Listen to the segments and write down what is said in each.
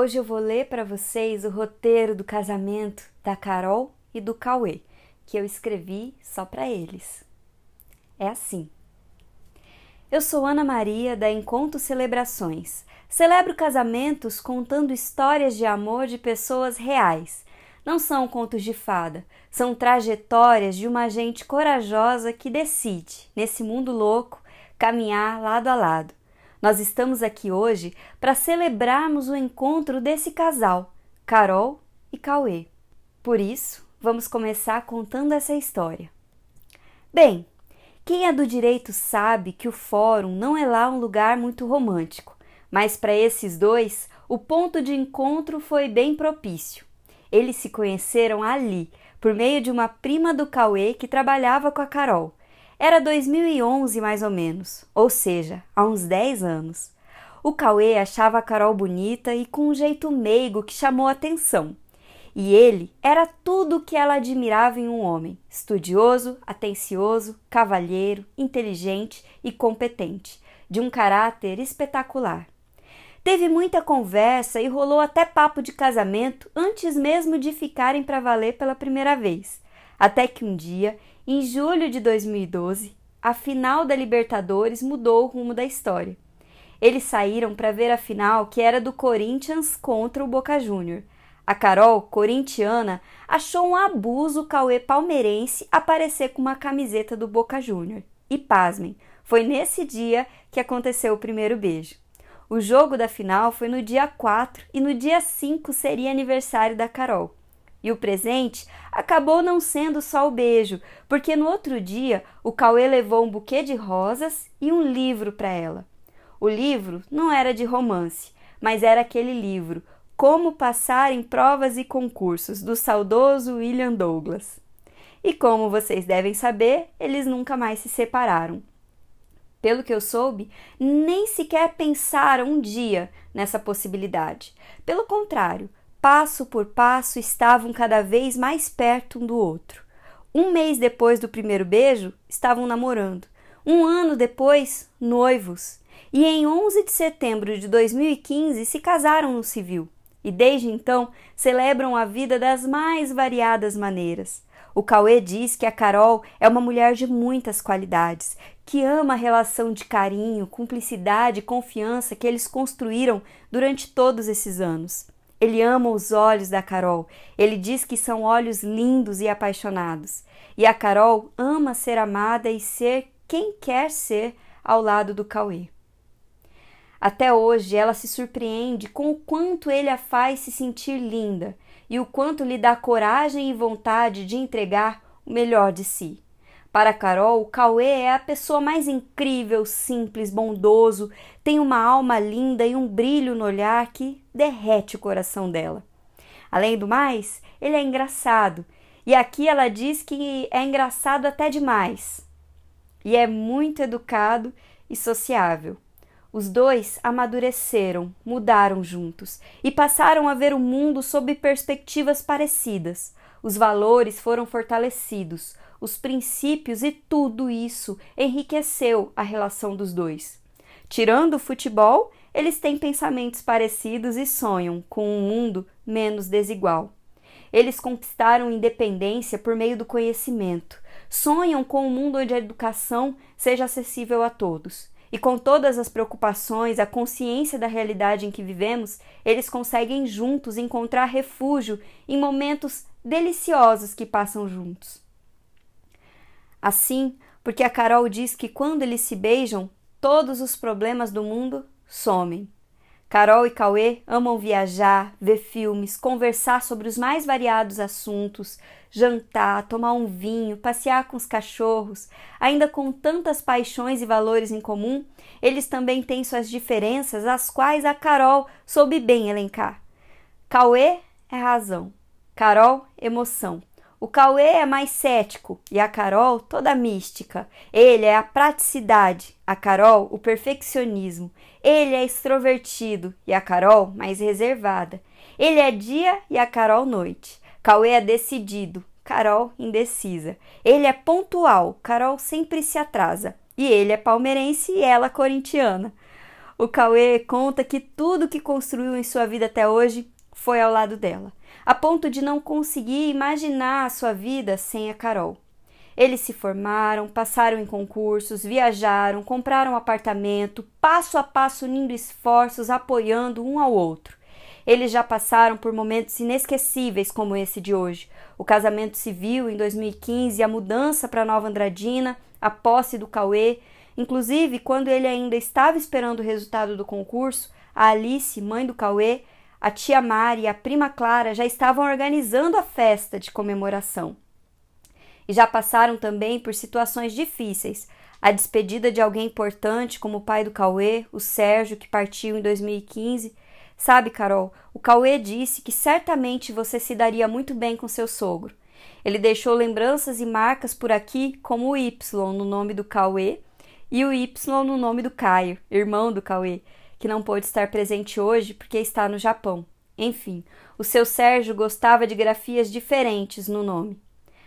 Hoje eu vou ler para vocês o roteiro do casamento da Carol e do Cauê, que eu escrevi só para eles. É assim. Eu sou Ana Maria da Encontro Celebrações. Celebro casamentos contando histórias de amor de pessoas reais. Não são contos de fada, são trajetórias de uma gente corajosa que decide, nesse mundo louco, caminhar lado a lado. Nós estamos aqui hoje para celebrarmos o encontro desse casal, Carol e Cauê. Por isso, vamos começar contando essa história. Bem, quem é do direito sabe que o fórum não é lá um lugar muito romântico, mas para esses dois, o ponto de encontro foi bem propício. Eles se conheceram ali, por meio de uma prima do Cauê que trabalhava com a Carol. Era 2011 mais ou menos, ou seja, há uns 10 anos. O Cauê achava a Carol bonita e com um jeito meigo que chamou atenção. E ele era tudo o que ela admirava em um homem: estudioso, atencioso, cavalheiro, inteligente e competente, de um caráter espetacular. Teve muita conversa e rolou até papo de casamento antes mesmo de ficarem para valer pela primeira vez. Até que um dia em julho de 2012, a final da Libertadores mudou o rumo da história. Eles saíram para ver a final que era do Corinthians contra o Boca Júnior. A Carol, corintiana, achou um abuso o Cauê palmeirense aparecer com uma camiseta do Boca Júnior. E pasmem, foi nesse dia que aconteceu o primeiro beijo. O jogo da final foi no dia 4 e no dia 5 seria aniversário da Carol. E o presente acabou não sendo só o beijo, porque no outro dia o Cauê levou um buquê de rosas e um livro para ela. O livro não era de romance, mas era aquele livro Como Passar em Provas e Concursos, do saudoso William Douglas. E como vocês devem saber, eles nunca mais se separaram. Pelo que eu soube, nem sequer pensaram um dia nessa possibilidade. Pelo contrário, passo por passo, estavam cada vez mais perto um do outro. Um mês depois do primeiro beijo, estavam namorando. Um ano depois, noivos. E em 11 de setembro de 2015 se casaram no civil. E desde então celebram a vida das mais variadas maneiras. O Cauê diz que a Carol é uma mulher de muitas qualidades, que ama a relação de carinho, cumplicidade e confiança que eles construíram durante todos esses anos. Ele ama os olhos da Carol. Ele diz que são olhos lindos e apaixonados. E a Carol ama ser amada e ser quem quer ser ao lado do Cauê. Até hoje ela se surpreende com o quanto ele a faz se sentir linda e o quanto lhe dá coragem e vontade de entregar o melhor de si. Para Carol, Cauê é a pessoa mais incrível, simples, bondoso, tem uma alma linda e um brilho no olhar que derrete o coração dela. Além do mais, ele é engraçado, e aqui ela diz que é engraçado até demais. E é muito educado e sociável. Os dois amadureceram, mudaram juntos e passaram a ver o mundo sob perspectivas parecidas. Os valores foram fortalecidos, os princípios e tudo isso enriqueceu a relação dos dois. Tirando o futebol, eles têm pensamentos parecidos e sonham com um mundo menos desigual. Eles conquistaram independência por meio do conhecimento. Sonham com um mundo onde a educação seja acessível a todos. E com todas as preocupações, a consciência da realidade em que vivemos, eles conseguem juntos encontrar refúgio em momentos deliciosos que passam juntos. Assim, porque a Carol diz que quando eles se beijam, todos os problemas do mundo somem. Carol e Cauê amam viajar, ver filmes, conversar sobre os mais variados assuntos, jantar, tomar um vinho, passear com os cachorros. Ainda com tantas paixões e valores em comum, eles também têm suas diferenças, as quais a Carol soube bem elencar. Cauê é razão, Carol, emoção. O Cauê é mais cético e a Carol toda mística. Ele é a praticidade, a Carol o perfeccionismo. Ele é extrovertido e a Carol mais reservada. Ele é dia e a Carol noite. Cauê é decidido, Carol indecisa. Ele é pontual, Carol sempre se atrasa. E ele é palmeirense e ela corintiana. O Cauê conta que tudo que construiu em sua vida até hoje foi ao lado dela, a ponto de não conseguir imaginar a sua vida sem a Carol. Eles se formaram, passaram em concursos, viajaram, compraram apartamento, passo a passo unindo esforços, apoiando um ao outro. Eles já passaram por momentos inesquecíveis como esse de hoje. O casamento civil em 2015, a mudança para Nova Andradina, a posse do Cauê. Inclusive, quando ele ainda estava esperando o resultado do concurso, a Alice, mãe do Cauê, a tia Mari e a prima Clara já estavam organizando a festa de comemoração e já passaram também por situações difíceis. A despedida de alguém importante, como o pai do Cauê, o Sérgio, que partiu em 2015. Sabe, Carol, o Cauê disse que certamente você se daria muito bem com seu sogro. Ele deixou lembranças e marcas por aqui, como o Y no nome do Cauê e o Y no nome do Caio, irmão do Cauê, que não pôde estar presente hoje porque está no Japão. Enfim, o seu Sérgio gostava de grafias diferentes no nome.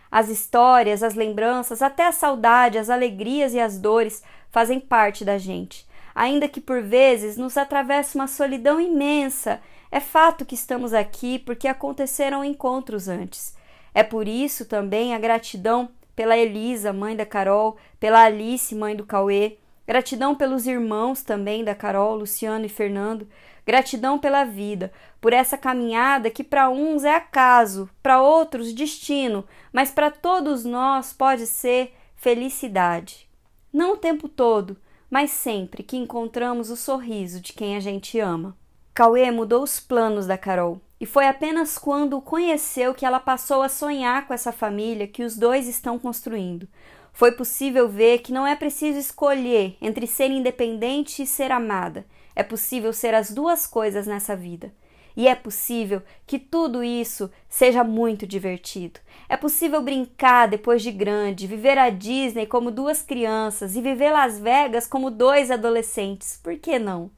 As histórias, as lembranças, até a saudade, as alegrias e as dores fazem parte da gente. Ainda que por vezes nos atravesse uma solidão imensa, é fato que estamos aqui porque aconteceram encontros antes. É por isso também a gratidão pela Elisa, mãe da Carol, pela Alice, mãe do Cauê, gratidão pelos irmãos também da Carol, Luciano e Fernando, Gratidão pela vida, por essa caminhada que para uns é acaso, para outros destino, mas para todos nós pode ser felicidade. Não o tempo todo, mas sempre que encontramos o sorriso de quem a gente ama. Cauê mudou os planos da Carol, e foi apenas quando o conheceu que ela passou a sonhar com essa família que os dois estão construindo. Foi possível ver que não é preciso escolher entre ser independente e ser amada. É possível ser as duas coisas nessa vida. E é possível que tudo isso seja muito divertido. É possível brincar depois de grande, viver a Disney como duas crianças e viver Las Vegas como dois adolescentes. Por que não?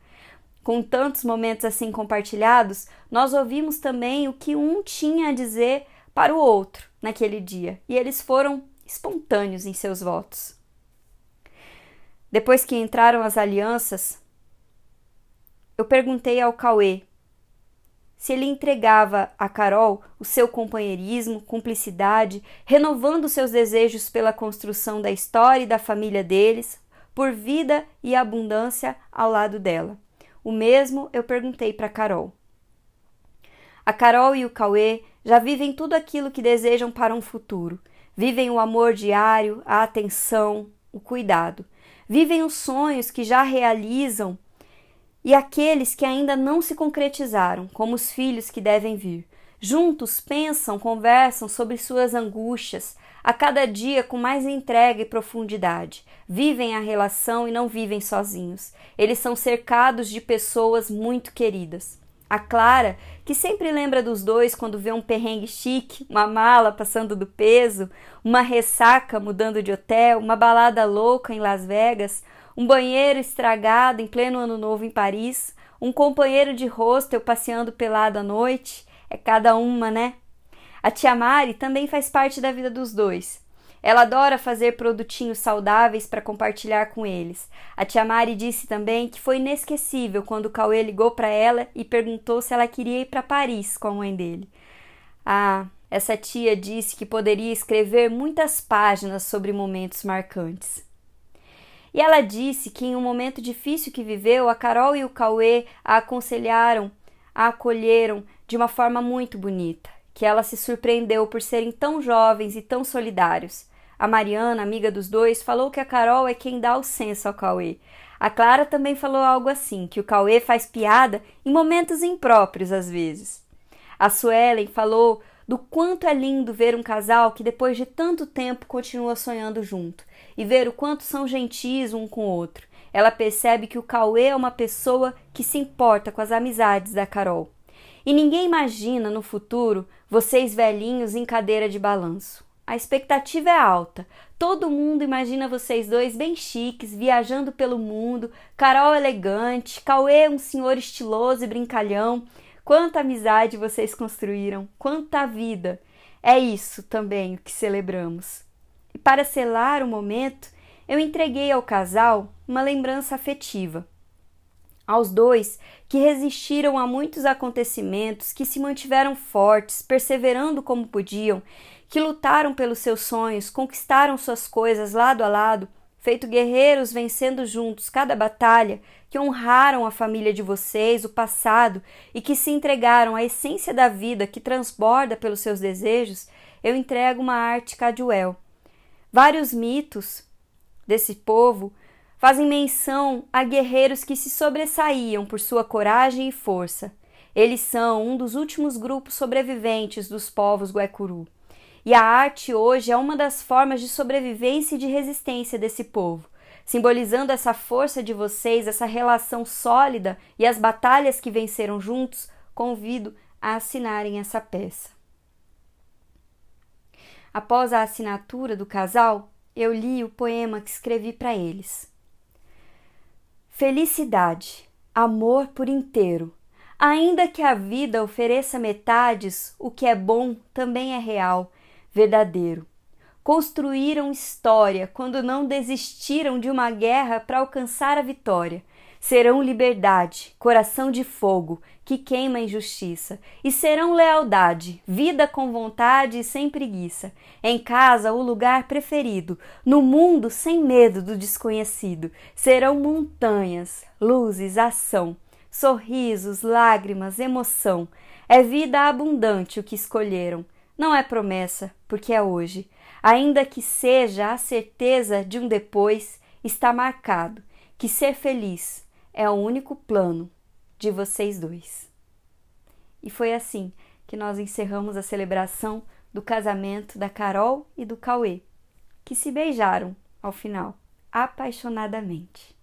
Com tantos momentos assim compartilhados, nós ouvimos também o que um tinha a dizer para o outro naquele dia, e eles foram espontâneos em seus votos. Depois que entraram as alianças, eu perguntei ao Cauê se ele entregava a Carol o seu companheirismo, cumplicidade, renovando seus desejos pela construção da história e da família deles, por vida e abundância ao lado dela. O mesmo eu perguntei para Carol. A Carol e o Cauê já vivem tudo aquilo que desejam para um futuro. Vivem o amor diário, a atenção, o cuidado. Vivem os sonhos que já realizam e aqueles que ainda não se concretizaram, como os filhos que devem vir. Juntos pensam, conversam sobre suas angústias, a cada dia com mais entrega e profundidade. Vivem a relação e não vivem sozinhos. Eles são cercados de pessoas muito queridas. A Clara, que sempre lembra dos dois quando vê um perrengue chique, uma mala passando do peso, uma ressaca mudando de hotel, uma balada louca em Las Vegas, um banheiro estragado em pleno ano novo em Paris, um companheiro de hostel passeando pelado à noite, é cada uma, né? A tia Mari também faz parte da vida dos dois. Ela adora fazer produtinhos saudáveis para compartilhar com eles. A tia Mari disse também que foi inesquecível quando o Cauê ligou para ela e perguntou se ela queria ir para Paris com a mãe dele. Ah, essa tia disse que poderia escrever muitas páginas sobre momentos marcantes. E ela disse que em um momento difícil que viveu, a Carol e o Cauê a aconselharam, a acolheram de uma forma muito bonita, que ela se surpreendeu por serem tão jovens e tão solidários. A Mariana, amiga dos dois, falou que a Carol é quem dá o senso ao Cauê. A Clara também falou algo assim, que o Cauê faz piada em momentos impróprios às vezes. A Suelen falou do quanto é lindo ver um casal que depois de tanto tempo continua sonhando junto e ver o quanto são gentis um com o outro. Ela percebe que o Cauê é uma pessoa que se importa com as amizades da Carol. E ninguém imagina no futuro vocês velhinhos em cadeira de balanço. A expectativa é alta. Todo mundo imagina vocês dois bem chiques, viajando pelo mundo, Carol elegante, Cauê um senhor estiloso e brincalhão. Quanta amizade vocês construíram, quanta vida! É isso também o que celebramos. E para selar o momento, eu entreguei ao casal uma lembrança afetiva. Aos dois que resistiram a muitos acontecimentos, que se mantiveram fortes, perseverando como podiam, que lutaram pelos seus sonhos, conquistaram suas coisas lado a lado, feito guerreiros vencendo juntos cada batalha, que honraram a família de vocês, o passado e que se entregaram à essência da vida que transborda pelos seus desejos, eu entrego uma arte Caduel. Vários mitos desse povo fazem menção a guerreiros que se sobressaíam por sua coragem e força. Eles são um dos últimos grupos sobreviventes dos povos Guaicuru. E a arte hoje é uma das formas de sobrevivência e de resistência desse povo, simbolizando essa força de vocês, essa relação sólida e as batalhas que venceram juntos. Convido a assinarem essa peça. Após a assinatura do casal, eu li o poema que escrevi para eles. Felicidade, amor por inteiro. Ainda que a vida ofereça metades, o que é bom também é real verdadeiro. Construíram história quando não desistiram de uma guerra para alcançar a vitória. Serão liberdade, coração de fogo, que queima a injustiça, e serão lealdade, vida com vontade e sem preguiça. Em casa, o lugar preferido, no mundo sem medo do desconhecido. Serão montanhas, luzes, ação, sorrisos, lágrimas, emoção. É vida abundante o que escolheram não é promessa, porque é hoje. Ainda que seja a certeza de um depois, está marcado que ser feliz é o único plano de vocês dois. E foi assim que nós encerramos a celebração do casamento da Carol e do Cauê, que se beijaram ao final, apaixonadamente.